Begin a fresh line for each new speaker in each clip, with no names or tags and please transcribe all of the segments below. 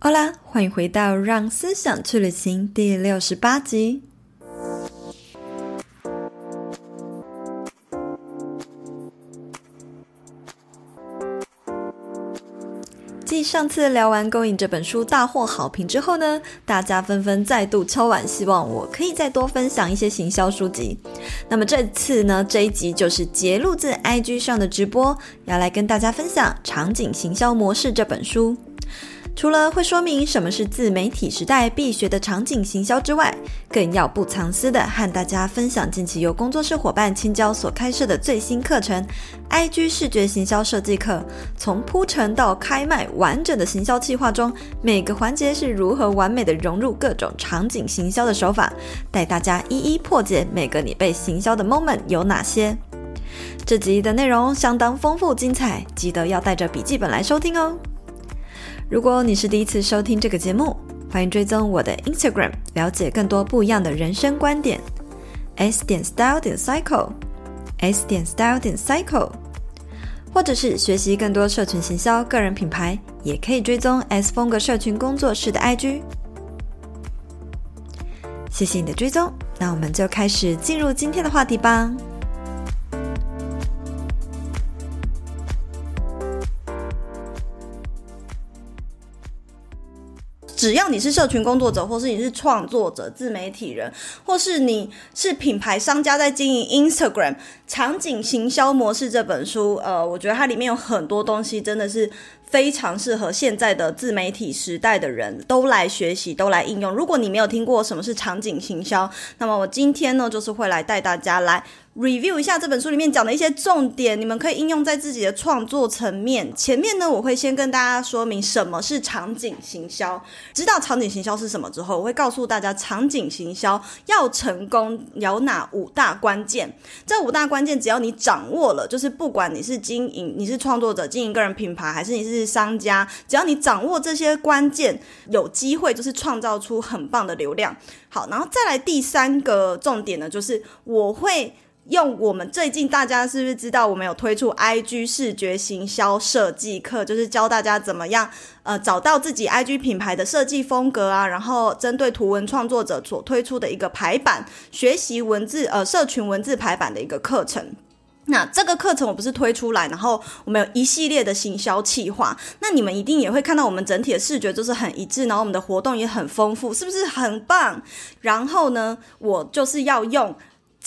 好啦，欢迎回到《让思想去旅行》第六十八集。继上次聊完《勾引》这本书大获好评之后呢，大家纷纷再度敲碗，希望我可以再多分享一些行销书籍。那么这次呢，这一集就是节录自 IG 上的直播，要来跟大家分享《场景行销模式》这本书。除了会说明什么是自媒体时代必学的场景行销之外，更要不藏私的和大家分享近期由工作室伙伴青椒所开设的最新课程 ——IG 视觉行销设计课。从铺陈到开卖，完整的行销计划中，每个环节是如何完美的融入各种场景行销的手法，带大家一一破解每个你被行销的 moment 有哪些。这集的内容相当丰富精彩，记得要带着笔记本来收听哦。如果你是第一次收听这个节目，欢迎追踪我的 Instagram，了解更多不一样的人生观点。S 点 Style 点 Cycle，S 点 Style 点 Cycle，或者是学习更多社群行销、个人品牌，也可以追踪 S 风格社群工作室的 IG。谢谢你的追踪，那我们就开始进入今天的话题吧。只要你是社群工作者，或是你是创作者、自媒体人，或是你是品牌商家在经营 Instagram，《场景行销模式》这本书，呃，我觉得它里面有很多东西真的是非常适合现在的自媒体时代的人都来学习、都来应用。如果你没有听过什么是场景行销，那么我今天呢，就是会来带大家来。Review 一下这本书里面讲的一些重点，你们可以应用在自己的创作层面。前面呢，我会先跟大家说明什么是场景行销。知道场景行销是什么之后，我会告诉大家场景行销要成功有哪五大关键。这五大关键只要你掌握了，就是不管你是经营、你是创作者、经营个人品牌，还是你是商家，只要你掌握这些关键，有机会就是创造出很棒的流量。好，然后再来第三个重点呢，就是我会。用我们最近大家是不是知道我们有推出 IG 视觉行销设计课，就是教大家怎么样呃找到自己 IG 品牌的设计风格啊，然后针对图文创作者所推出的一个排版学习文字呃社群文字排版的一个课程。那这个课程我不是推出来，然后我们有一系列的行销企划，那你们一定也会看到我们整体的视觉就是很一致，然后我们的活动也很丰富，是不是很棒？然后呢，我就是要用。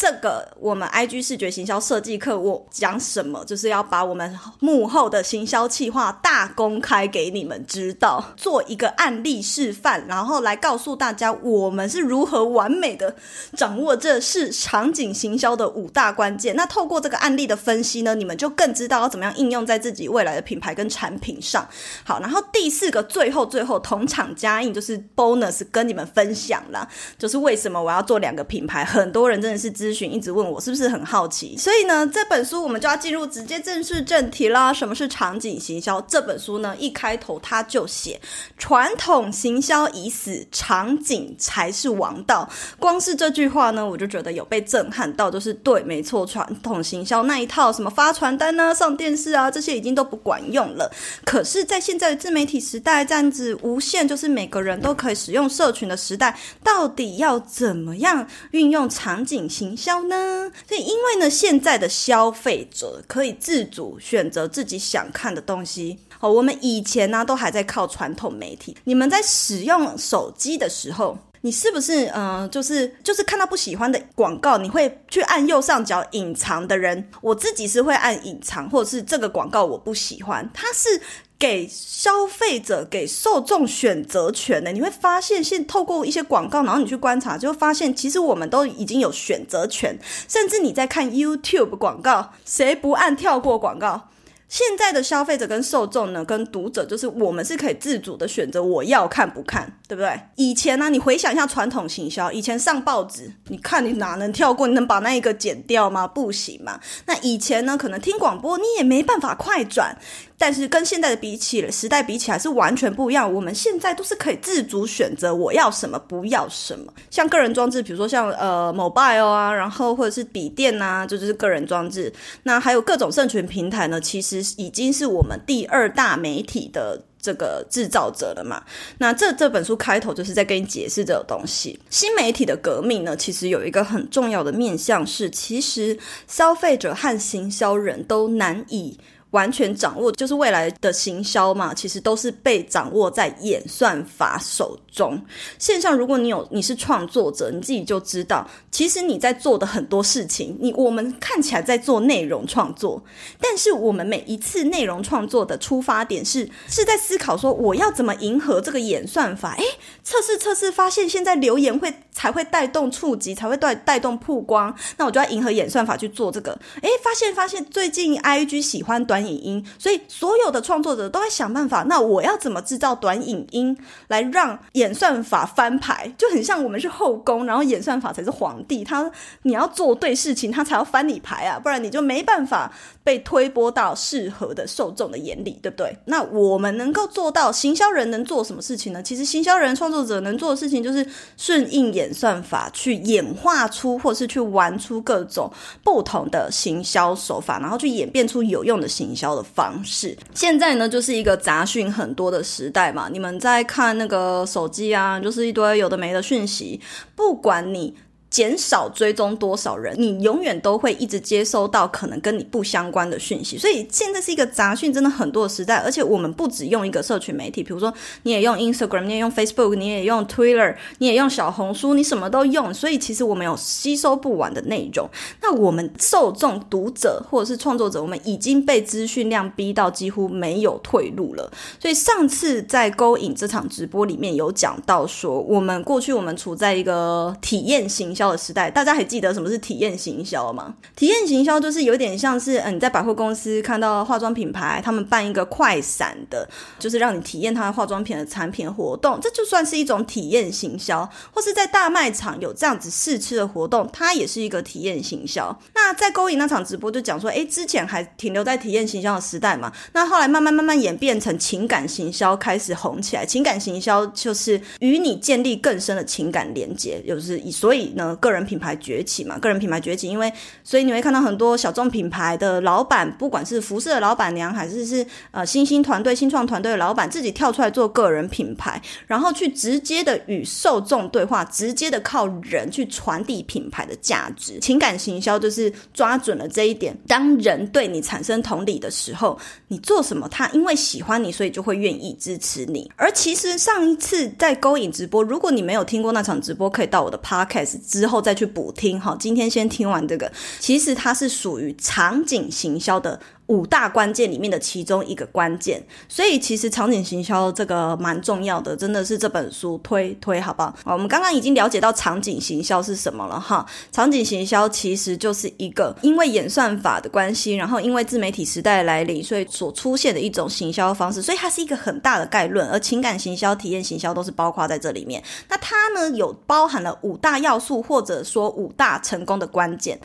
这个我们 IG 视觉行销设计课，我讲什么？就是要把我们幕后的行销企划大公开给你们知道，做一个案例示范，然后来告诉大家我们是如何完美的掌握这是场景行销的五大关键。那透过这个案例的分析呢，你们就更知道要怎么样应用在自己未来的品牌跟产品上。好，然后第四个，最后最后同场加映就是 bonus 跟你们分享啦，就是为什么我要做两个品牌？很多人真的是知。咨询一直问我是不是很好奇，所以呢，这本书我们就要进入直接正式正题啦。什么是场景行销？这本书呢，一开头他就写：传统行销已死，场景才是王道。光是这句话呢，我就觉得有被震撼到，就是对，没错，传统行销那一套什么发传单啊、上电视啊，这些已经都不管用了。可是，在现在的自媒体时代，这样子无限就是每个人都可以使用社群的时代，到底要怎么样运用场景行？营销呢？所以因为呢，现在的消费者可以自主选择自己想看的东西。好，我们以前呢都还在靠传统媒体。你们在使用手机的时候，你是不是嗯、就是就是看到不喜欢的广告，你会去按右上角隐藏的人？我自己是会按隐藏，或者是这个广告我不喜欢，它是。给消费者、给受众选择权的，你会发现，现透过一些广告，然后你去观察，就会发现，其实我们都已经有选择权。甚至你在看 YouTube 广告，谁不按跳过广告？现在的消费者跟受众呢，跟读者，就是我们是可以自主的选择，我要看不看，对不对？以前呢、你回想一下传统行销，以前上报纸，你看你哪能跳过？你能把那一个剪掉吗？不行嘛。那以前呢，可能听广播，你也没办法快转。但是跟现在的比起时代比起来是完全不一样。我们现在都是可以自主选择我要什么，不要什么。像个人装置，比如说像呃 mobile 啊，然后或者是笔电啊，这就是个人装置。那还有各种社群平台呢，其实已经是我们第二大媒体的。这个制造者了嘛。那这这本书开头就是在跟你解释这个东西。新媒体的革命呢，其实有一个很重要的面向是，其实消费者和行销人都难以。完全掌握就是未来的行销嘛，其实都是被掌握在演算法手中。线上，如果你有你是创作者，你自己就知道，其实你在做的很多事情，你我们看起来在做内容创作，但是我们每一次内容创作的出发点是是在思考说，我要怎么迎合这个演算法？诶，测试测试，发现现在留言会才会带动触及，才会带带动曝光，那我就要迎合演算法去做这个。诶，发现发现最近 IG 喜欢短影音，所以所有的创作者都在想办法。那我要怎么制造短影音来让演算法翻牌？就很像我们是后宫，然后演算法才是皇帝。他你要做对事情，他才要翻你牌啊，不然你就没办法被推播到适合的受众的眼里，对不对？那我们能够做到，行销人能做什么事情呢？其实行销人、创作者能做的事情就是顺应演算法，去演化出或是去玩出各种不同的行销手法，然后去演变出有用的行营销的方式。现在呢，就是一个杂讯很多的时代嘛。你们在看那个手机啊，就是一堆有的没的讯息，不管你。减少追踪多少人，你永远都会一直接收到可能跟你不相关的讯息。所以现在是一个杂讯真的很多的时代，而且我们不只用一个社群媒体，比如说你也用 Instagram，你也用 Facebook，你也用 Twitter，你也用小红书，你什么都用。所以其实我们有吸收不完的内容。那我们受众、读者或者是创作者，我们已经被资讯量逼到几乎没有退路了。所以上次在勾引这场直播里面有讲到说，我们过去我们处在一个体验型的时代，大家还记得什么是体验行销吗？体验行销就是有点像是，嗯，你在百货公司看到化妆品牌，他们办一个快闪的，就是让你体验他的化妆品的产品活动，这就算是一种体验行销。或是在大卖场有这样子试吃的活动，它也是一个体验行销。那在勾引那场直播就讲说，诶，之前还停留在体验行销的时代嘛，那后来慢慢慢慢演变成情感行销开始红起来。情感行销就是与你建立更深的情感连接，就是以所以呢。个人品牌崛起嘛，个人品牌崛起，因为所以你会看到很多小众品牌的老板，不管是服饰的老板娘，还是是呃新兴团队、新创团队的老板，自己跳出来做个人品牌，然后去直接的与受众对话，直接的靠人去传递品牌的价值。情感行销就是抓准了这一点，当人对你产生同理的时候，你做什么，他因为喜欢你，所以就会愿意支持你。而其实上一次在勾引直播，如果你没有听过那场直播，可以到我的 podcast 之后再去补听。好，今天先听完这个，其实它是属于场景行销的。五大关键里面的其中一个关键，所以其实场景行销这个蛮重要的，真的是这本书推推好不好？我们刚刚已经了解到场景行销是什么了哈。场景行销其实就是一个因为演算法的关系，然后因为自媒体时代来临，所以所出现的一种行销方式，所以它是一个很大的概论。而情感行销、体验行销都是包括在这里面。那它呢，有包含了五大要素，或者说五大成功的关键。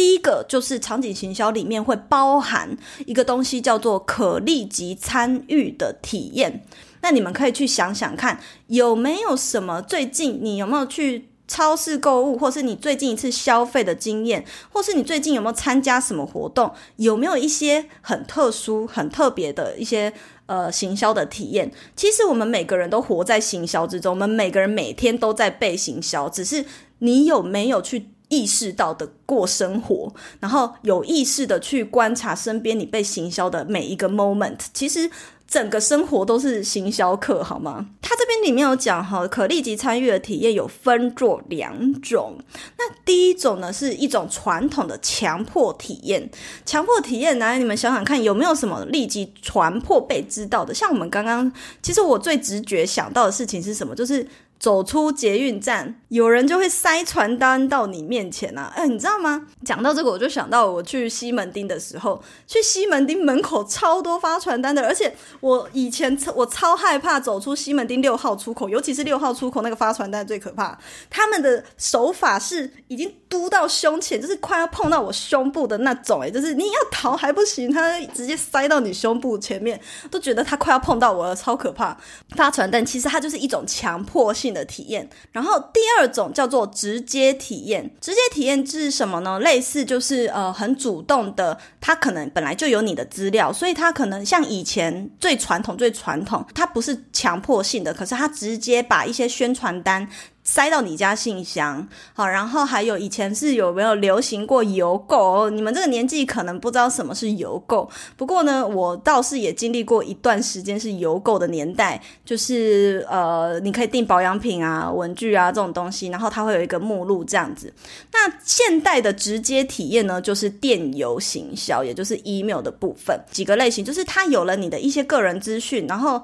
第一个就是场景行销里面会包含一个东西，叫做可立即参与的体验。那你们可以去想想看，有没有什么最近你有没有去超市购物，或是你最近一次消费的经验，或是你最近有没有参加什么活动，有没有一些很特殊、很特别的一些呃行销的体验？其实我们每个人都活在行销之中，我们每个人每天都在被行销，只是你有没有去意识到的过生活，然后有意识的去观察身边你被行销的每一个 moment，其实整个生活都是行销课，好吗？他这边里面有讲哈，可立即参与的体验有分作两种。那第一种呢，是一种传统的强迫体验。强迫体验，来你们想想看，有没有什么立即传迫被知道的？像我们刚刚，其实我最直觉想到的事情是什么？就是。走出捷运站，有人就会塞传单到你面前啊！哎，你知道吗？讲到这个，我就想到我去西门町的时候，去西门町门口超多发传单的，而且我以前我超害怕走出西门町六号出口，尤其是六号出口那个发传单最可怕。他们的手法是已经嘟到胸前，就是快要碰到我胸部的那种，哎，就是你要逃还不行，他直接塞到你胸部前面，都觉得他快要碰到我了，超可怕。发传单其实它就是一种强迫。性的体验。然后第二种叫做直接体验，直接体验是什么呢？类似就是呃很主动的，他可能本来就有你的资料，所以他可能像以前最传统最传统，他不是强迫性的，可是他直接把一些宣传单。塞到你家信箱，好，然后还有以前是有没有流行过邮购？你们这个年纪可能不知道什么是邮购，不过呢，我倒是也经历过一段时间是邮购的年代，就是呃，你可以订保养品啊、文具啊这种东西，然后它会有一个目录这样子。那现代的直接体验呢，就是电邮行销，也就是 email 的部分，几个类型，就是它有了你的一些个人资讯，然后。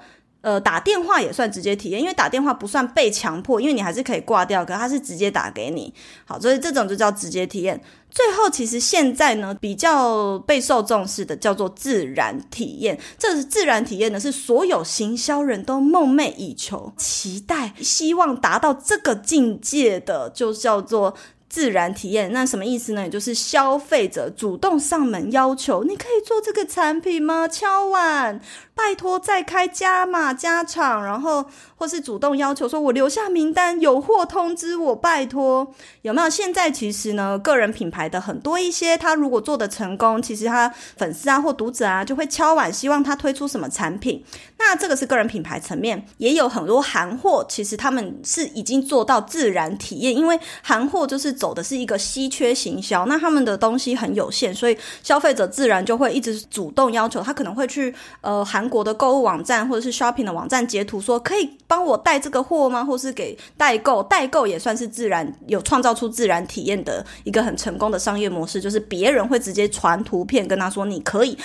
呃，打电话也算直接体验，因为打电话不算被强迫，因为你还是可以挂掉，可是他是直接打给你。好，所以这种就叫直接体验。最后，其实现在呢，比较备受重视的叫做自然体验。这是自然体验呢，是所有行销人都梦寐以求、期待、希望达到这个境界的，就叫做。自然体验，那什么意思呢？也就是消费者主动上门要求，你可以做这个产品吗？敲碗，拜托再开加码加场，然后或是主动要求说，我留下名单，有货通知我，拜托，有没有？现在其实呢，个人品牌的很多一些，他如果做的成功，其实他粉丝啊或读者啊就会敲碗，希望他推出什么产品。那这个是个人品牌层面，也有很多韩货，其实他们是已经做到自然体验，因为韩货就是。走的是一个稀缺行销，那他们的东西很有限，所以消费者自然就会一直主动要求，他可能会去呃韩国的购物网站或者是 shopping 的网站截图说，可以帮我带这个货吗？或是给代购，代购也算是自然有创造出自然体验的一个很成功的商业模式，就是别人会直接传图片跟他说，你可以。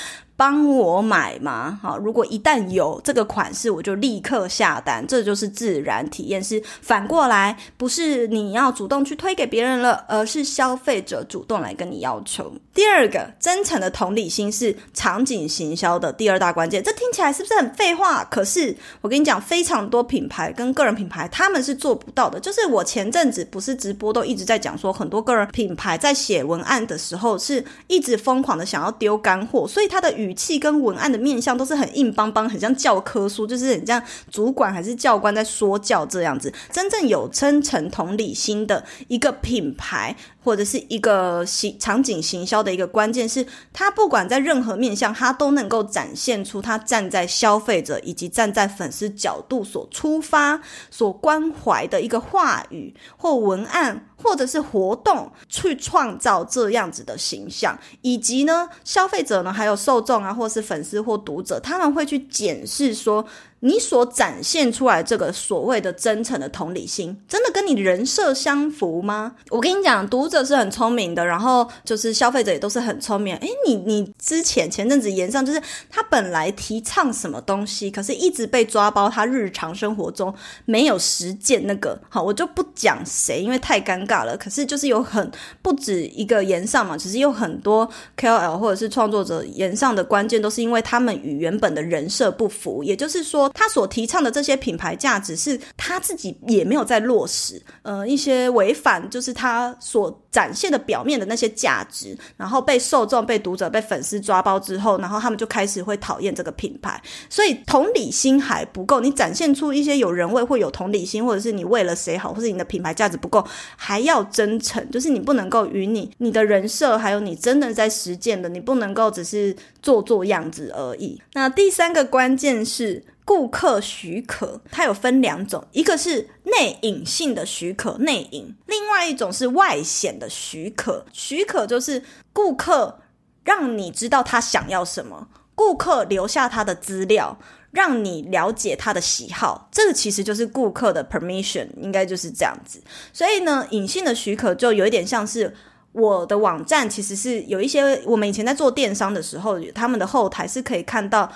帮我买吗？好，如果一旦有这个款式，我就立刻下单，这就是自然体验。是反过来，不是你要主动去推给别人了，而是消费者主动来跟你要求。第二个，真诚的同理心是场景行销的第二大关键。这听起来是不是很废话？可是我跟你讲，非常多品牌跟个人品牌他们是做不到的。就是我前阵子不是直播都一直在讲说，很多个人品牌在写文案的时候是一直疯狂的想要丢干货，所以他的语。语气跟文案的面向都是很硬邦邦，很像教科书，就是很像主管还是教官在说教这样子。真正有真诚同理心的一个品牌，或者是一个行场景行销的一个关键是，他不管在任何面向，他都能够展现出他站在消费者以及站在粉丝角度所出发、所关怀的一个话语或文案。或者是活动去创造这样子的形象，以及呢，消费者呢，还有受众啊，或是粉丝或读者，他们会去检视说。你所展现出来这个所谓的真诚的同理心，真的跟你人设相符吗？我跟你讲，读者是很聪明的，然后就是消费者也都是很聪明。诶，你你之前前阵子言上，就是他本来提倡什么东西，可是一直被抓包，他日常生活中没有实践那个。好，我就不讲谁，因为太尴尬了。可是就是有很不止一个言上嘛，其实有很多 KOL 或者是创作者言上的关键，都是因为他们与原本的人设不符，也就是说。他所提倡的这些品牌价值是他自己也没有在落实，呃，一些违反就是他所展现的表面的那些价值，然后被受众、被读者、被粉丝抓包之后，然后他们就开始会讨厌这个品牌，所以同理心还不够，你展现出一些有人味或有同理心，或者是你为了谁好，或者你的品牌价值不够，还要真诚，就是你不能够与你你的人设，还有你真的在实践的，你不能够只是做做样子而已。那第三个关键是。顾客许可，它有分两种，一个是内隐性的许可，内隐；另外一种是外显的许可。许可就是顾客让你知道他想要什么，顾客留下他的资料，让你了解他的喜好。这个其实就是顾客的 permission，应该就是这样子。所以呢，隐性的许可就有一点像是我的网站，其实是有一些我们以前在做电商的时候，他们的后台是可以看到。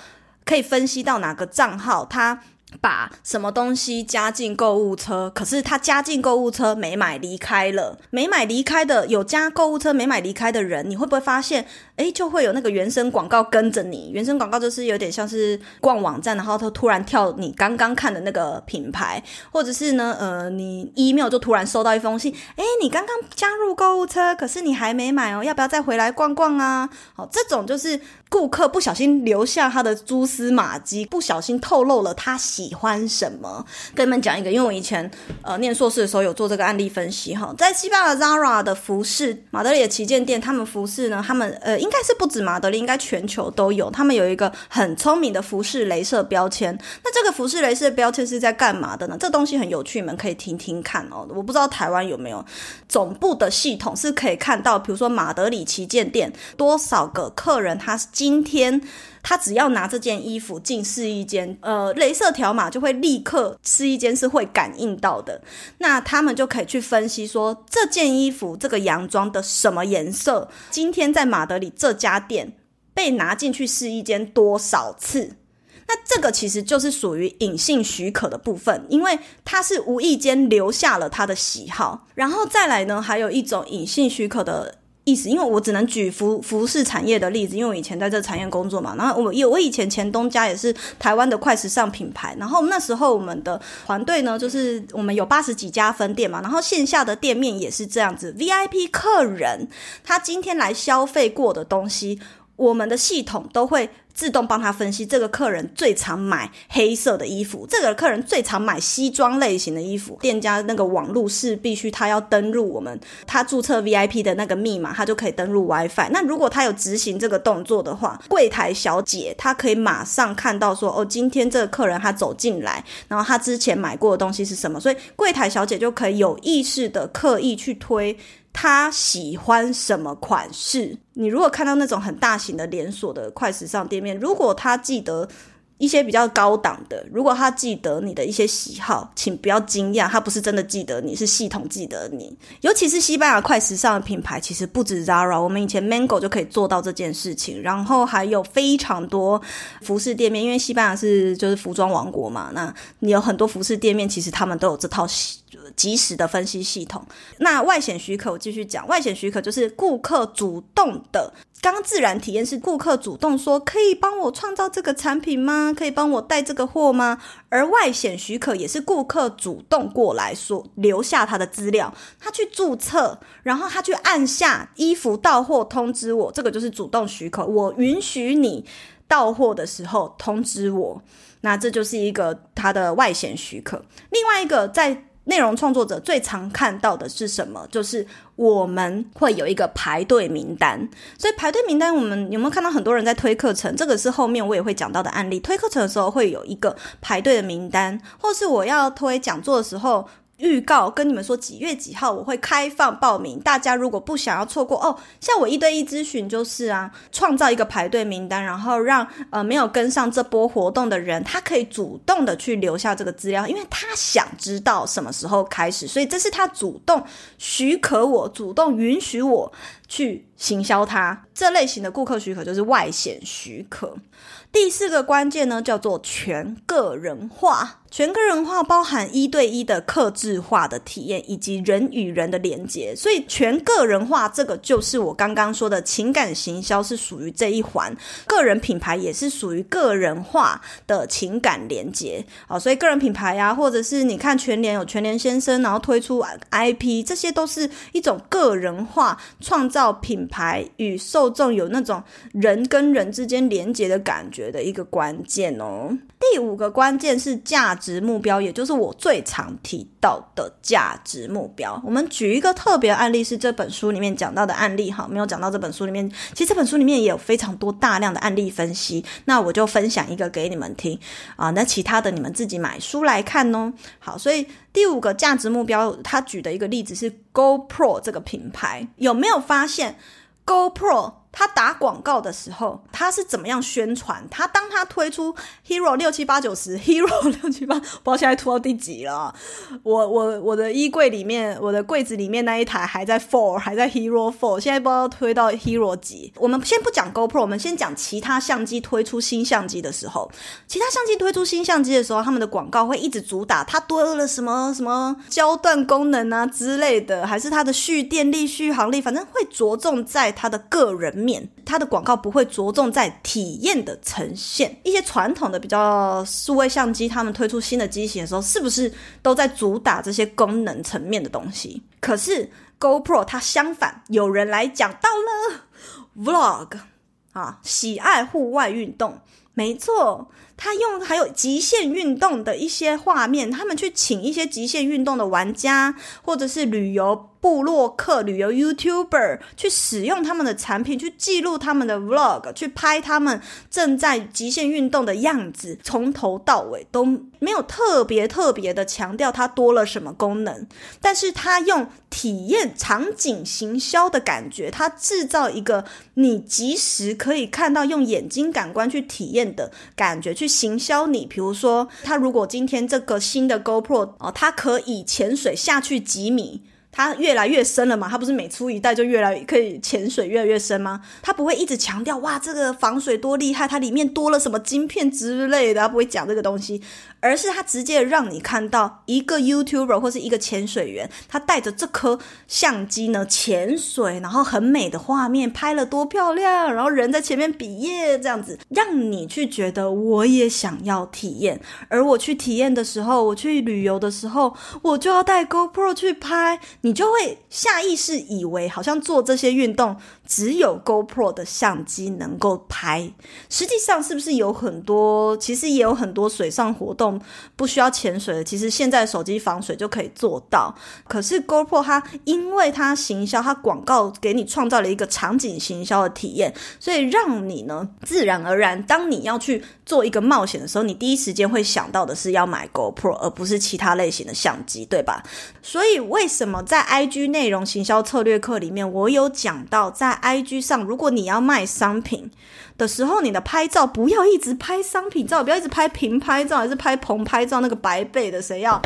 可以分析到哪个账号他把什么东西加进购物车，可是他加进购物车没买离开了，没买离开的有加购物车没买离开的人，你会不会发现诶，就会有那个原生广告跟着你。原生广告就是有点像是逛网站，然后它突然跳你刚刚看的那个品牌，或者是呢，呃，你 email 就突然收到一封信，诶，你刚刚加入购物车，可是你还没买哦，要不要再回来逛逛啊？好，这种就是。顾客不小心留下他的蛛丝马迹，不小心透露了他喜欢什么。跟你们讲一个，因为我以前呃念硕士的时候有做这个案例分析哈，在西班牙 Zara 的服饰，马德里的旗舰店，他们服饰呢，他们呃应该是不止马德里，应该全球都有。他们有一个很聪明的服饰镭射标签。那这个服饰镭射标签是在干嘛的呢？这东西很有趣，你们可以听听看哦。我不知道台湾有没有总部的系统是可以看到，比如说马德里旗舰店多少个客人他是。今天他只要拿这件衣服进试衣间，呃，镭射条码就会立刻试衣间是会感应到的。那他们就可以去分析说，这件衣服这个洋装的什么颜色，今天在马德里这家店被拿进去试衣间多少次？那这个其实就是属于隐性许可的部分，因为他是无意间留下了他的喜好。然后再来呢，还有一种隐性许可的。意思，因为我只能举服服饰产业的例子，因为我以前在这产业工作嘛。然后我有我以前前东家也是台湾的快时尚品牌，然后那时候我们的团队呢，就是我们有八十几家分店嘛，然后线下的店面也是这样子，VIP 客人他今天来消费过的东西，我们的系统都会。自动帮他分析，这个客人最常买黑色的衣服，这个客人最常买西装类型的衣服。店家那个网络是必须他要登录我们，他注册 VIP 的那个密码，他就可以登录 WiFi。那如果他有执行这个动作的话，柜台小姐她可以马上看到说，哦，今天这个客人他走进来，然后他之前买过的东西是什么，所以柜台小姐就可以有意识的刻意去推。他喜欢什么款式？你如果看到那种很大型的连锁的快时尚店如果他记得一些比较高档的，如果他记得你的一些喜好，请不要惊讶，他不是真的记得你，是系统记得你。尤其是西班牙快时尚的品牌，其实不止 Zara，我们以前 Mango 就可以做到这件事情，然后还有非常多服饰店面，因为西班牙是就是服装王国嘛，那你有很多服饰店面，其实他们都有这套及。时的分析系统。那外显许可，我继续讲。外显许可就是顾客主动的。刚刚自然体验是顾客主动说：“可以帮我创造这个产品吗？可以帮我带这个货吗？”而外显许可也是顾客主动过来说，留下他的资料，他去注册，然后他去按下衣服到货通知我，这个就是主动许可。我允许你到货的时候通知我，那这就是一个他的外显许可。另外一个在内容创作者最常看到的是什么？就是我们会有一个排队名单，所以排队名单，我们有没有看到很多人在推课程？这个是后面我也会讲到的案例。推课程的时候会有一个排队的名单，或是我要推讲座的时候。预告跟你们说几月几号我会开放报名，大家如果不想要错过哦，像我一对一咨询就是啊，创造一个排队名单，然后让呃没有跟上这波活动的人，他可以主动的去留下这个资料，因为他想知道什么时候开始，所以这是他主动许可我，主动允许我去行销他。这类型的顾客许可就是外显许可。第四个关键呢，叫做全个人化。全个人化包含一对一的客制化的体验，以及人与人的连接。所以全个人化这个就是我刚刚说的情感行销是属于这一环，个人品牌也是属于个人化的情感连接。好，所以个人品牌呀、啊，或者是你看全联有全联先生，然后推出 IP，这些都是一种个人化，创造品牌与受众有那种人跟人之间连接的感觉的一个关键哦。第五个关键是价值目标，也就是我最常提到的价值目标。我们举一个特别案例，是这本书里面讲到的案例哈，没有讲到这本书里面。其实这本书里面也有非常多大量的案例分析，那我就分享一个给你们听啊。那其他的你们自己买书来看哦。好，所以第五个价值目标，他举的一个例子是 GoPro 这个品牌，有没有发现 GoPro？他打广告的时候，他是怎么样宣传？他当他推出 Hero 六七八九十，Hero 六七八，不知道现在拖到第几了。我我我的衣柜里面，我的柜子里面那一台还在 Four，还在 Hero Four，现在不知道推到 Hero 几。我们先不讲 GoPro，我们先讲其他相机推出新相机的时候，其他相机推出新相机的时候，他们的广告会一直主打它多了什么什么焦段功能啊之类的，还是它的蓄电力、续航力，反正会着重在它的个人。面，它的广告不会着重在体验的呈现。一些传统的比较数位相机，他们推出新的机型的时候，是不是都在主打这些功能层面的东西？可是 GoPro 它相反，有人来讲到了 Vlog 啊，喜爱户外运动，没错。他用还有极限运动的一些画面，他们去请一些极限运动的玩家，或者是旅游部落客、旅游 YouTuber 去使用他们的产品，去记录他们的 Vlog，去拍他们正在极限运动的样子，从头到尾都没有特别特别的强调它多了什么功能，但是他用体验场景行销的感觉，他制造一个你即时可以看到用眼睛感官去体验的感觉去，行销你，比如说，他如果今天这个新的 GoPro 哦，它可以潜水下去几米。它越来越深了嘛？它不是每出一代就越来可以潜水越来越深吗？它不会一直强调哇，这个防水多厉害，它里面多了什么晶片之类的，它不会讲这个东西，而是他直接让你看到一个 YouTuber 或是一个潜水员，他带着这颗相机呢潜水，然后很美的画面拍了多漂亮，然后人在前面比耶这样子，让你去觉得我也想要体验。而我去体验的时候，我去旅游的时候，我就要带 GoPro 去拍。你就会下意识以为，好像做这些运动只有 GoPro 的相机能够拍。实际上，是不是有很多？其实也有很多水上活动不需要潜水的。其实现在手机防水就可以做到。可是 GoPro 它因为它行销，它广告给你创造了一个场景行销的体验，所以让你呢自然而然，当你要去做一个冒险的时候，你第一时间会想到的是要买 GoPro，而不是其他类型的相机，对吧？所以为什么在 IG 内容行销策略课里面，我有讲到，在 IG 上，如果你要卖商品的时候，你的拍照不要一直拍商品照，不要一直拍平拍照，还是拍棚拍照，那个白背的谁要？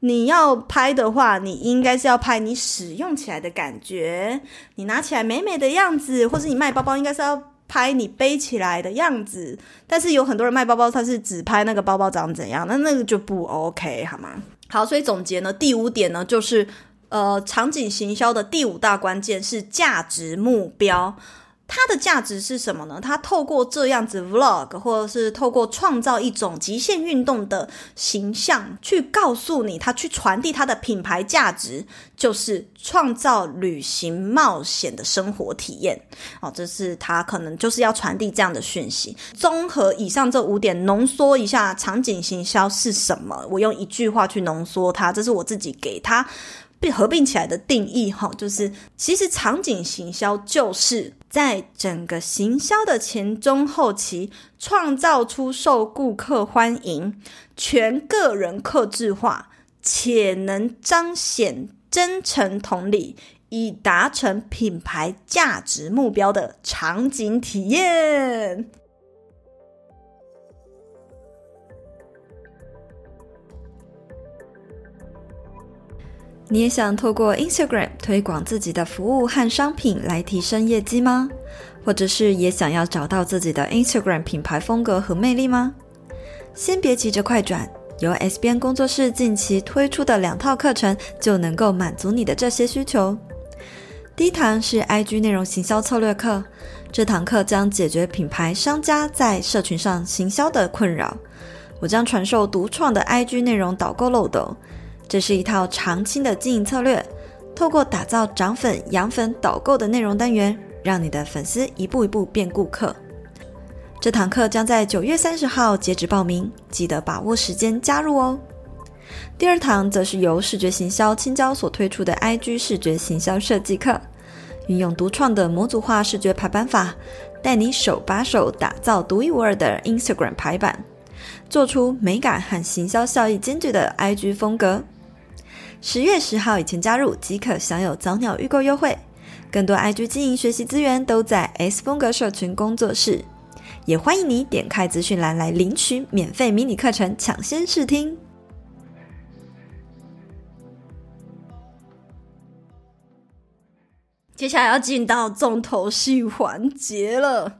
你要拍的话，你应该是要拍你使用起来的感觉，你拿起来美美的样子，或是你卖包包，应该是要拍你背起来的样子。但是有很多人卖包包，他是只拍那个包包长怎样，那那个就不 OK 好吗？好，所以总结呢，第五点呢，就是。呃，场景行销的第五大关键是价值目标。它的价值是什么呢？它透过这样子 vlog，或者是透过创造一种极限运动的形象，去告诉你，它去传递它的品牌价值，就是创造旅行冒险的生活体验。哦，这是它可能就是要传递这样的讯息。综合以上这五点，浓缩一下场景行销是什么？我用一句话去浓缩它，这是我自己给它。合并起来的定义哈，就是其实场景行销就是在整个行销的前中后期，创造出受顾客欢迎、全个人客制化，且能彰显真诚同理，以达成品牌价值目标的场景体验。你也想透过 Instagram 推广自己的服务和商品来提升业绩吗？或者是也想要找到自己的 Instagram 品牌风格和魅力吗？先别急着快转，由 S 边工作室近期推出的两套课程就能够满足你的这些需求。第一堂是 IG 内容行销策略课，这堂课将解决品牌商家在社群上行销的困扰。我将传授独创的 IG 内容导购漏斗。这是一套长青的经营策略，透过打造涨粉、养粉、导购的内容单元，让你的粉丝一步一步变顾客。这堂课将在九月三十号截止报名，记得把握时间加入哦。第二堂则是由视觉行销青椒所推出的 IG 视觉行销设计课，运用独创的模组化视觉排版法，带你手把手打造独一无二的 Instagram 排版，做出美感和行销效益兼具的 IG 风格。十月十号以前加入即可享有早鸟预购优惠，更多 IG 经营学习资源都在 S 风格社群工作室，也欢迎你点开资讯栏来领取免费迷你课程，抢先试听。接下来要进到重头戏环节了，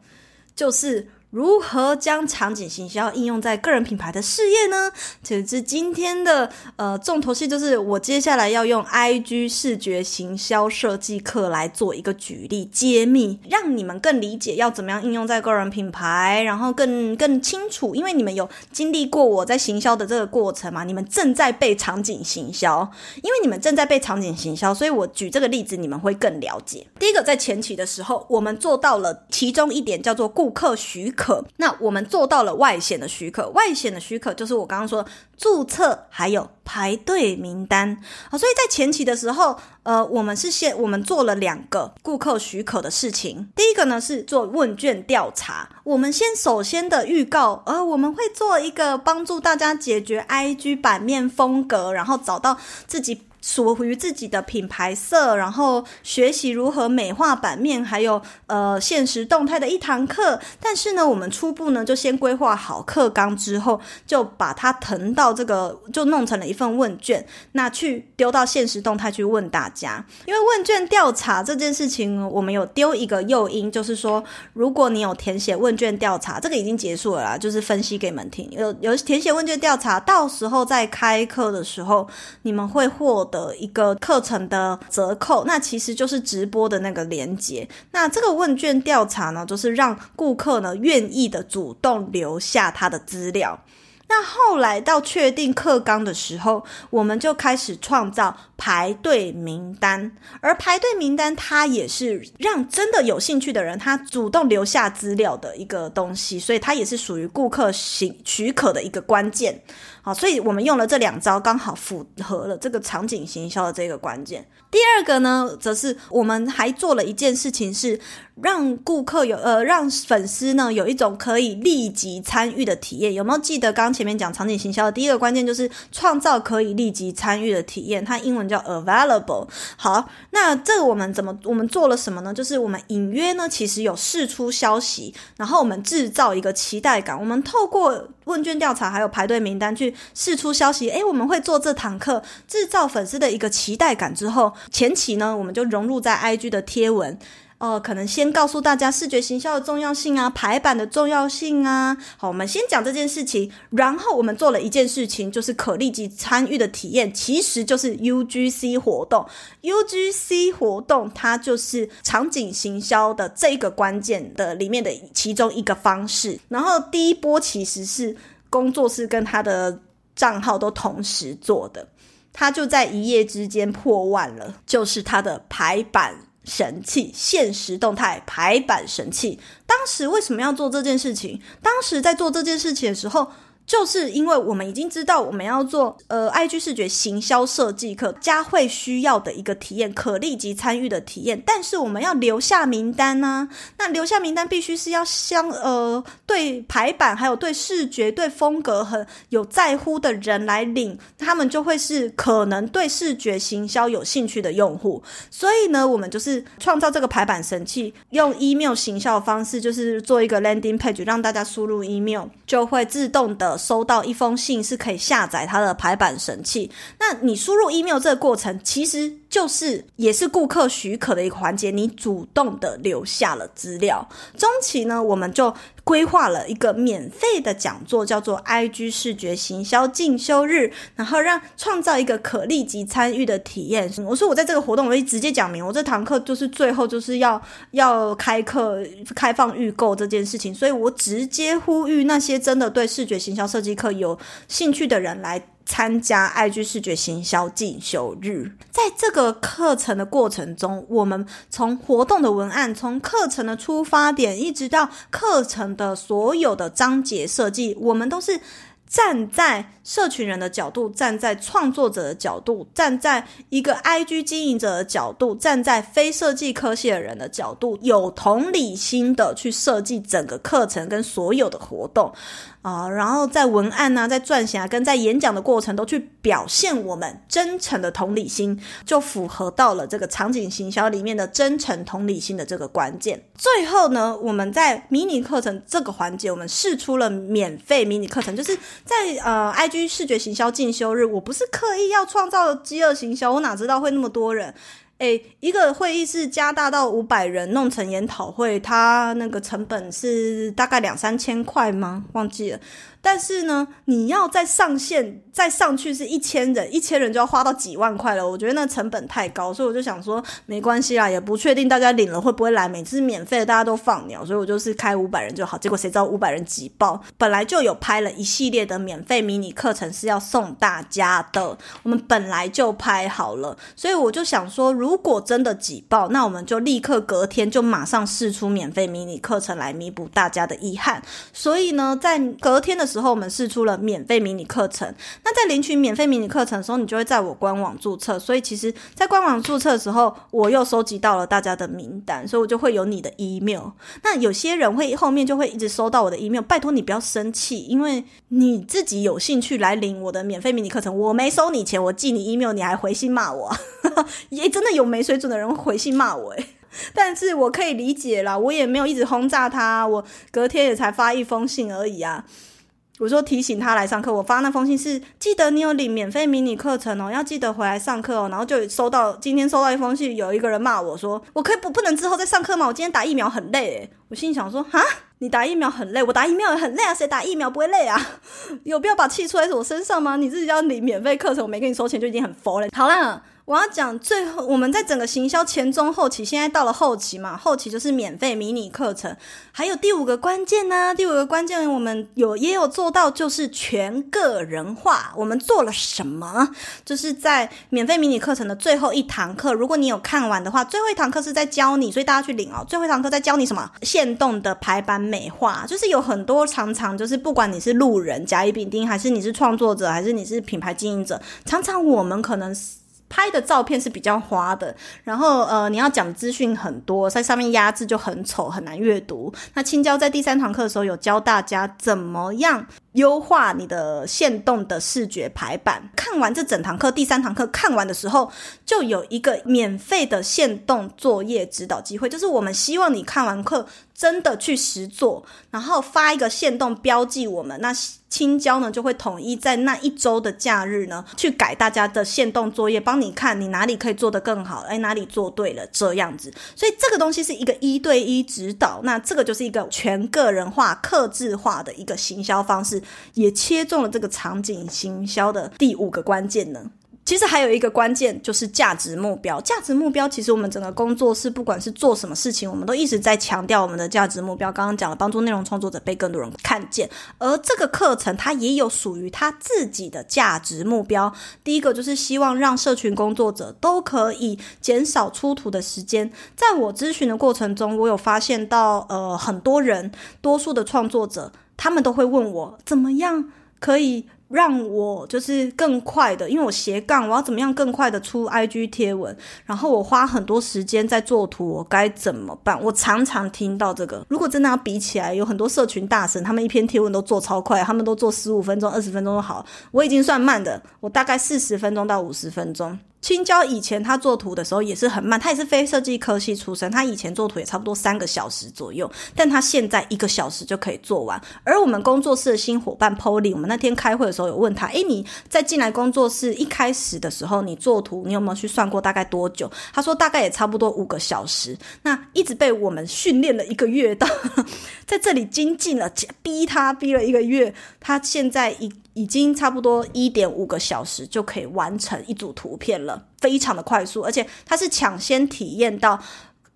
就是如何将场景行销应用在个人品牌的事业呢？其实今天的呃重头戏，就是我接下来要用 IG 视觉行销设计课来做一个举例揭秘，让你们更理解要怎么样应用在个人品牌，然后更更清楚，因为你们有经历过我在行销的这个过程嘛，你们正在被场景行销，因为你们正在被场景行销，所以我举这个例子，你们会更了解。第一个，在前期的时候，我们做到了其中一点叫做顾客许可。可，那我们做到了外显的许可，外显的许可就是我刚刚说注册还有排队名单啊，所以在前期的时候，呃，我们是先我们做了两个顾客许可的事情。第一个呢是做问卷调查，我们先首先的预告，呃，我们会做一个帮助大家解决 IG 版面风格，然后找到自己。属于自己的品牌色，然后学习如何美化版面，还有呃现实动态的一堂课。但是呢，我们初步呢就先规划好课纲之后，就把它腾到这个，就弄成了一份问卷，那去丢到现实动态去问大家。因为问卷调查这件事情，我们有丢一个诱因，就是说，如果你有填写问卷调查，这个已经结束了啦，就是分析给你们听。有有填写问卷调查，到时候在开课的时候，你们会获。的一个课程的折扣，那其实就是直播的那个连接。那这个问卷调查呢，就是让顾客呢愿意的主动留下他的资料。那后来到确定课纲的时候，我们就开始创造排队名单，而排队名单它也是让真的有兴趣的人他主动留下资料的一个东西，所以它也是属于顾客许许可的一个关键。好，所以我们用了这两招，刚好符合了这个场景行销的这个关键。第二个呢，则是我们还做了一件事情是。让顾客有呃，让粉丝呢有一种可以立即参与的体验。有没有记得刚刚前面讲场景行销的第一个关键就是创造可以立即参与的体验？它英文叫 available。好，那这个我们怎么我们做了什么呢？就是我们隐约呢其实有释出消息，然后我们制造一个期待感。我们透过问卷调查还有排队名单去试出消息，诶，我们会做这堂课，制造粉丝的一个期待感之后，前期呢我们就融入在 IG 的贴文。哦，可能先告诉大家视觉行销的重要性啊，排版的重要性啊。好，我们先讲这件事情，然后我们做了一件事情，就是可立即参与的体验，其实就是 UGC 活动。UGC 活动它就是场景行销的这个关键的里面的其中一个方式。然后第一波其实是工作室跟他的账号都同时做的，他就在一夜之间破万了，就是他的排版。神器，现实动态排版神器。当时为什么要做这件事情？当时在做这件事情的时候。就是因为我们已经知道我们要做呃，IG 视觉行销设计课，佳慧需要的一个体验，可立即参与的体验。但是我们要留下名单呢、那留下名单必须是要相呃对排版还有对视觉对风格很有在乎的人来领，他们就会是可能对视觉行销有兴趣的用户。所以呢，我们就是创造这个排版神器，用 email 行销的方式，就是做一个 landing page，让大家输入 email 就会自动的。收到一封信是可以下载它的排版神器。那你输入 email 这个过程，其实就是也是顾客许可的一个环节，你主动的留下了资料。中期呢，我们就规划了一个免费的讲座，叫做 IG 视觉行销进修日，然后让创造一个可立即参与的体验。我说我在这个活动，我会直接讲明，我这堂课就是最后就是要要开课开放预购这件事情，所以我直接呼吁那些真的对视觉行销设计课有兴趣的人来。参加 IG 视觉行销进修日，在这个课程的过程中，我们从活动的文案，从课程的出发点，一直到课程的所有的章节设计，我们都是。站在社群人的角度，站在创作者的角度，站在一个 IG 经营者的角度，站在非设计科系的人的角度，有同理心的去设计整个课程跟所有的活动啊、然后在文案啊，在撰写，跟在演讲的过程都去表现我们真诚的同理心，就符合到了这个场景行销里面的真诚同理心的这个关键。最后呢，我们在迷你课程这个环节，我们试出了免费迷你课程，就是。在呃，IG 视觉行销进修日，我不是刻意要创造饥饿行销，我哪知道会那么多人。诶，一个会议室加大到五百人，弄成研讨会，它那个成本是大概两三千块吗？忘记了。但是呢，你要再上线再上去是一千人，一千人就要花到几万块了。我觉得那成本太高，所以我就想说没关系啦，也不确定大家领了会不会来。每次免费的大家都放鸟，所以我就是开五百人就好。结果谁知道五百人挤爆，本来就有拍了一系列的免费迷你课程是要送大家的，我们本来就拍好了，所以我就想说，如果真的挤爆，那我们就立刻隔天就马上试出免费迷你课程来弥补大家的遗憾。所以呢，在隔天的时候，我们试出了免费迷你课程。那在领取免费迷你课程的时候，你就会在我官网注册。所以其实，在官网注册的时候，我又收集到了大家的名单，所以我就会有你的 email。那有些人会后面就会一直收到我的 email，拜托你不要生气，因为你自己有兴趣来领我的免费迷你课程，我没收你钱，我寄你 email，你还回信骂我，也真的有没水准的人回信骂我诶。但是我可以理解啦，我也没有一直轰炸他，我隔天也才发一封信而已啊。我说提醒他来上课，我发那封信是记得你有领免费迷你课程哦，要记得回来上课哦。然后就收到今天收到一封信，有一个人骂我说，我可以不不能之后再上课吗？我今天打疫苗很累诶。我心里想说，哈，你打疫苗很累，我打疫苗也很累啊，谁打疫苗不会累啊？有必要把气出在我身上吗？你自己要领免费课程，我没给你收钱就已经很佛了。好啦。我要讲最后，我们在整个行销前中后期，现在到了后期嘛，后期就是免费迷你课程，还有第五个关键呢、第五个关键我们有也有做到，就是全个人化。我们做了什么？就是在免费迷你课程的最后一堂课，如果你有看完的话，最后一堂课是在教你，所以大家去领哦。最后一堂课在教你什么？线动的排版美化，就是有很多常常就是不管你是路人甲乙丙丁，还是你是创作者，还是你是品牌经营者，常常我们可能。拍的照片是比较花的，然后呃，你要讲资讯很多，在上面压制就很丑，很难阅读。那青椒在第三堂课的时候有教大家怎么样优化你的线动的视觉排版。看完这整堂课，第三堂课看完的时候，就有一个免费的线动作业指导机会，就是我们希望你看完课真的去实做，然后发一个线动标记我们那。青椒呢，就会统一在那一周的假日呢，去改大家的线动作业，帮你看你哪里可以做得更好，哎，哪里做对了这样子。所以这个东西是一个一对一指导，那这个就是一个全个人化、克制化的一个行销方式，也切中了这个场景行销的第五个关键呢。其实还有一个关键就是价值目标。价值目标，其实我们整个工作室不管是做什么事情，我们都一直在强调我们的价值目标。刚刚讲了，帮助内容创作者被更多人看见，而这个课程它也有属于它自己的价值目标。第一个就是希望让社群工作者都可以减少出图的时间。在我咨询的过程中，我有发现到，呃，很多人，多数的创作者，他们都会问我，怎么样可以。让我就是更快的，因为我斜杠，我要怎么样更快的出 IG 贴文？然后我花很多时间在做图，我该怎么办？我常常听到这个。如果真的要比起来，有很多社群大神，他们一篇贴文都做超快，他们都做十五分钟、二十分钟都好。我已经算慢的，我大概四十分钟到五十分钟。青椒以前他做图的时候也是很慢，他也是非设计科系出身，他以前做图也差不多三个小时左右，但他现在一个小时就可以做完。而我们工作室的新伙伴 Polly，我们那天开会的时候有问他，诶，你在进来工作室一开始的时候，你做图你有没有去算过大概多久？他说大概也差不多五个小时。那一直被我们训练了一个月，到 在这里精进了，逼他逼了一个月，他现在一。已经差不多一点五个小时就可以完成一组图片了，非常的快速，而且他是抢先体验到，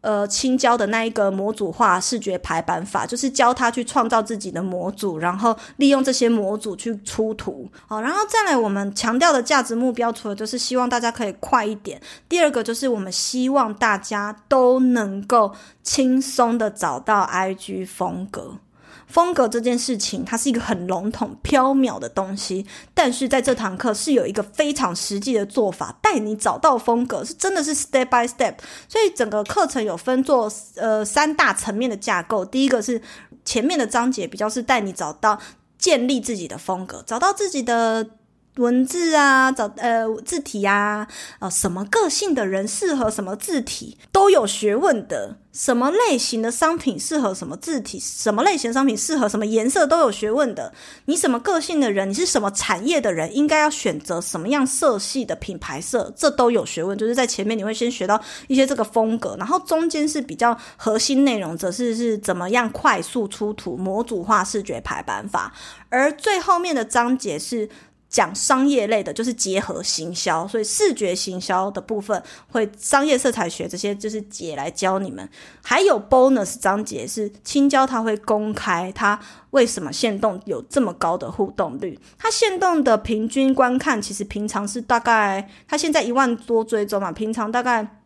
呃，青椒的那一个模组化视觉排版法，就是教他去创造自己的模组，然后利用这些模组去出图。好，然后再来我们强调的价值目标，除了就是希望大家可以快一点，第二个就是我们希望大家都能够轻松的找到 IG 风格。风格这件事情，它是一个很笼统、飘渺的东西，但是在这堂课是有一个非常实际的做法，带你找到风格，是真的是 step by step。所以整个课程有分做呃三大层面的架构，第一个是前面的章节比较是带你找到建立自己的风格，找到自己的。文字啊，找呃字体呀，呃什么个性的人适合什么字体都有学问的，什么类型的商品适合什么字体，什么类型商品适合什么颜色都有学问的。你什么个性的人，你是什么产业的人，应该要选择什么样色系的品牌色，这都有学问。就是在前面你会先学到一些这个风格，然后中间是比较核心内容，则是是怎么样快速出图、模组化视觉排版法，而最后面的章节是。讲商业类的，就是结合行销，所以视觉行销的部分会商业色彩学这些就是姐来教你们。还有 bonus 章节是青椒，它会公开它为什么限动有这么高的互动率。它限动的平均观看其实平常是大概，它现在一万多追踪嘛，平常大概。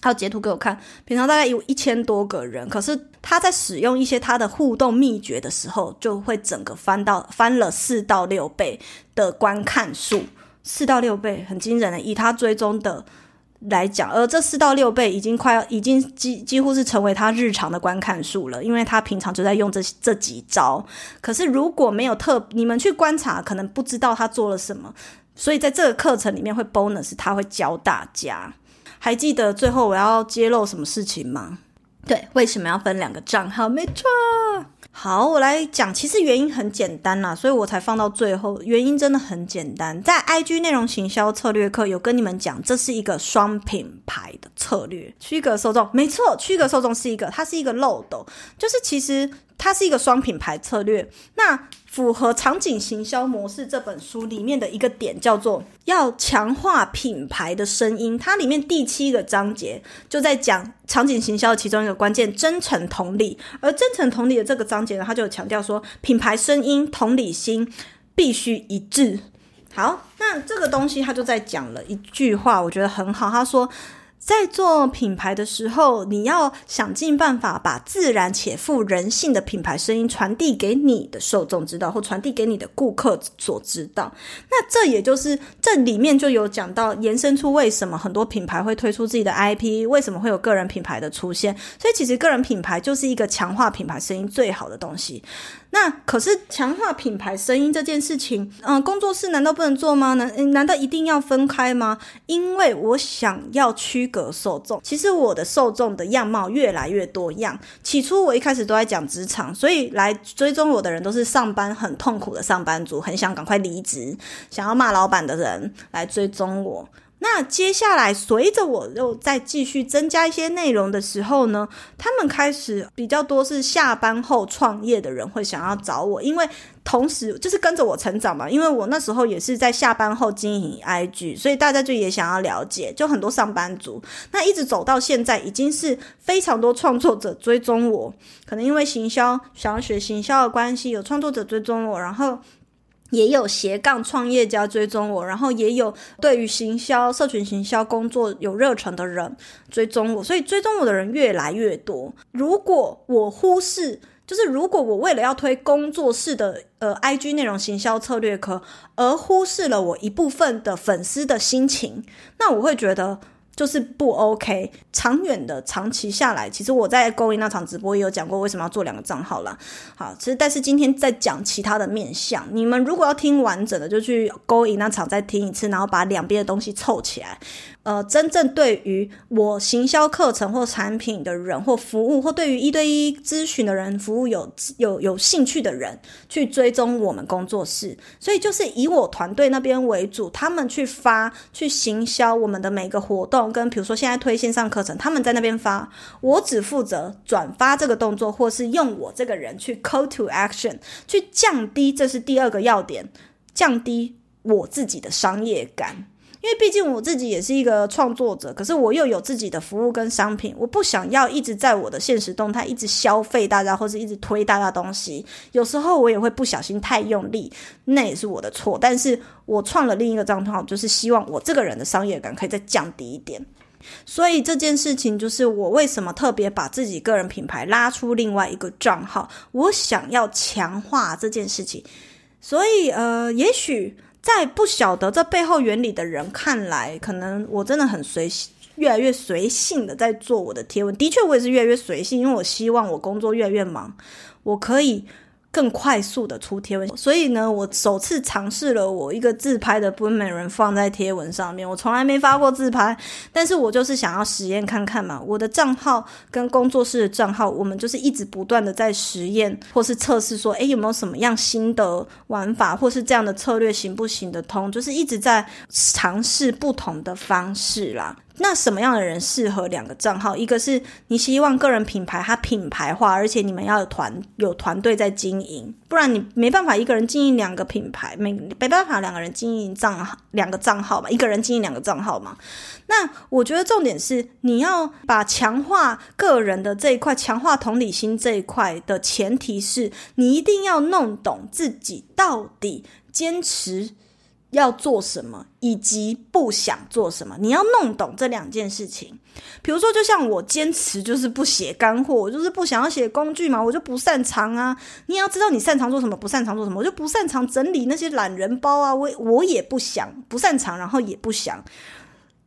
他截图给我看，平常大概有一千多个人，可是他在使用一些他的互动秘诀的时候，就会整个翻到翻了四到六倍的观看数，四到六倍很惊人的，以他追踪的来讲，而这四到六倍已经快要已经几几乎是成为他日常的观看数了，因为他平常就在用这这几招。可是如果没有特你们去观察，可能不知道他做了什么，所以在这个课程里面会 bonus，他会教大家。还记得最后我要揭露什么事情吗？对，为什么要分两个账号？没错。好，我来讲。其实原因很简单啦，所以我才放到最后。原因真的很简单，在 IG 内容行销策略课有跟你们讲，这是一个双品牌的策略，区隔受众。没错，区隔受众是一个，它是一个漏斗，就是其实它是一个双品牌策略。那符合场景行销模式这本书里面的一个点叫做要强化品牌的声音，它里面第七个章节就在讲场景行销的其中一个关键——真诚同理。而真诚同理的这个章节呢，它就强调说，品牌声音同理心必须一致。好，那这个东西他就在讲了一句话，我觉得很好，他说。在做品牌的时候，你要想尽办法把自然且富人性的品牌声音传递给你的受众知道，或传递给你的顾客所知道。那这也就是这里面就有讲到，延伸出为什么很多品牌会推出自己的 IP，为什么会有个人品牌的出现。所以其实个人品牌就是一个强化品牌声音最好的东西。那可是强化品牌声音这件事情，嗯、工作室难道不能做吗？难难道一定要分开吗？因为我想要区隔受众。其实我的受众的样貌越来越多样。起初我一开始都在讲职场，所以来追踪我的人都是上班很痛苦的上班族，很想赶快离职，想要骂老板的人来追踪我。那接下来，随着我又再继续增加一些内容的时候呢，他们开始比较多是下班后创业的人会想要找我，因为同时就是跟着我成长嘛，因为我那时候也是在下班后经营 IG，所以大家就也想要了解，就很多上班族，那一直走到现在，已经是非常多创作者追踪我，可能因为行销想要学行销的关系，有创作者追踪我，然后。也有斜杠创业家追踪我，然后也有对于行销、社群行销工作有热忱的人追踪我，所以追踪我的人越来越多。如果我忽视，就是如果我为了要推工作室的呃 IG 内容行销策略课，而忽视了我一部分的粉丝的心情，那我会觉得。就是不 OK，长远的长期下来，其实我在勾引那场直播也有讲过为什么要做两个账号啦。好，其实但是今天在讲其他的面向，你们如果要听完整的，就去勾引那场再听一次，然后把两边的东西凑起来。呃，真正对于我行销课程或产品的人或服务，或对于一对一咨询的人服务有有有兴趣的人，去追踪我们工作室。所以就是以我团队那边为主，他们去发去行销我们的每个活动，跟比如说现在推线上课程，他们在那边发，我只负责转发这个动作，或是用我这个人去 call to action，去降低，这是第二个要点，降低我自己的商业感。因为毕竟我自己也是一个创作者，可是我又有自己的服务跟商品，我不想要一直在我的现实动态一直消费大家，或是一直推大家东西。有时候我也会不小心太用力，那也是我的错。但是我创了另一个账号，就是希望我这个人的商业感可以再降低一点。所以这件事情就是我为什么特别把自己个人品牌拉出另外一个账号，我想要强化这件事情。所以呃，也许。在不晓得这背后原理的人看来，可能我真的很随性，越来越随性的在做我的贴文。的确，我也是越来越随性，因为我希望我工作越来越忙，我可以更快速的出贴文，所以呢，我首次尝试了我一个自拍的不美人放在贴文上面。我从来没发过自拍，但是我就是想要实验看看嘛。我的账号跟工作室的账号，我们就是一直不断的在实验或是测试，说，诶，有没有什么样新的玩法，或是这样的策略行不行得通？就是一直在尝试不同的方式啦。那什么样的人适合两个账号？一个是你希望个人品牌它品牌化，而且你们要有团有团队在经营，不然你没办法一个人经营两个品牌，没没办法两个人经营账号两个账号嘛，一个人经营两个账号嘛。那我觉得重点是你要把强化个人的这一块，强化同理心这一块的前提是你一定要弄懂自己到底坚持。要做什么，以及不想做什么，你要弄懂这两件事情。比如说，就像我坚持就是不写干货，我就是不想要写工具嘛，我就不擅长啊。你要知道你擅长做什么，不擅长做什么。我就不擅长整理那些懒人包啊，我我也不想不擅长，然后也不想。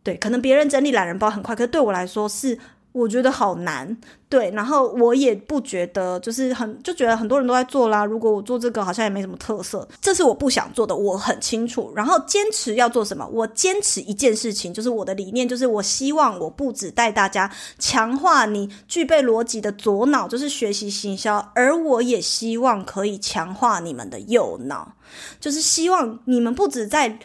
对，可能别人整理懒人包很快，可是对我来说是。我觉得好难，对，然后我也不觉得，就是很就觉得很多人都在做啦。如果我做这个，好像也没什么特色，这是我不想做的，我很清楚。然后坚持要做什么？我坚持一件事情，就是我的理念，就是我希望我不只带大家强化你具备逻辑的左脑，就是学习行销，而我也希望可以强化你们的右脑，就是希望你们不止在。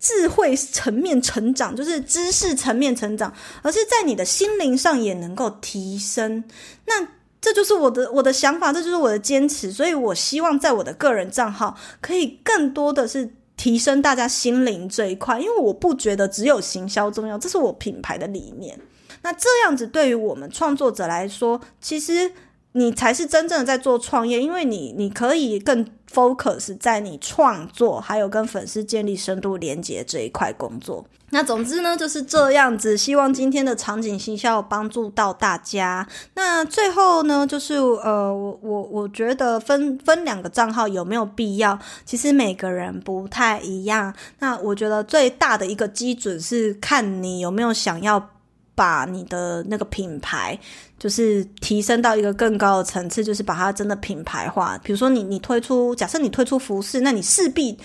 智慧层面成长，就是知识层面成长，而是在你的心灵上也能够提升。那这就是我的我的想法，这就是我的坚持。所以我希望在我的个人账号可以更多的是提升大家心灵这一块，因为我不觉得只有行销重要，这是我品牌的理念。那这样子对于我们创作者来说，其实。你才是真正的在做创业，因为你你可以更 focus 在你创作，还有跟粉丝建立深度连接这一块工作。那总之呢，就是这样子。希望今天的场景行销帮助到大家。那最后呢，就是呃，我我我觉得分分两个账号有没有必要？其实每个人不太一样。那我觉得最大的一个基准是看你有没有想要。把你的那个品牌，就是提升到一个更高的层次，就是把它真的品牌化。比如说你，你推出，假设你推出服饰，那你势必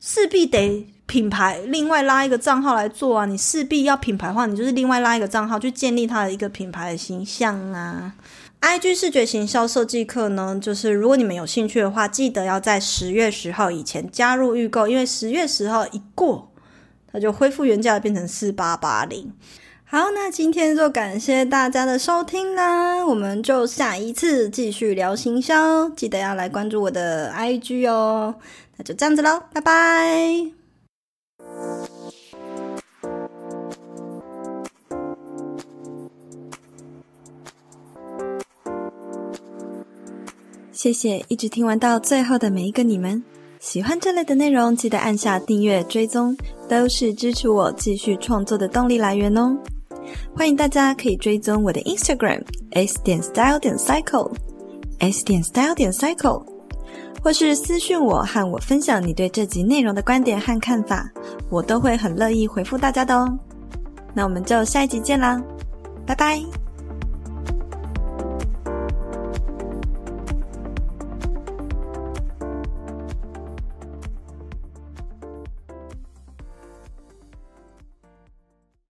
势必得品牌，另外拉一个账号来做啊。你势必要品牌化，你就是另外拉一个账号去建立它的一个品牌的形象啊。IG 视觉行销设计课呢，就是如果你们有兴趣的话，记得要在十月十号以前加入预购，因为十月十号一过，它就恢复原价，变成四八八零。好，那今天就感谢大家的收听啦，我们就下一次继续聊行销，记得要来关注我的 IG 哦。那就这样子喽，拜拜。谢谢一直听完到最后的每一个你们，喜欢这类的内容，记得按下订阅追踪，都是支持我继续创作的动力来源哦。欢迎大家可以追踪我的 Instagram s 点 style 点 cycle s 点 style 点 cycle，或是私讯我和我分享你对这集内容的观点和看法，我都会很乐意回复大家的哦。那我们就下一集见啦，拜拜。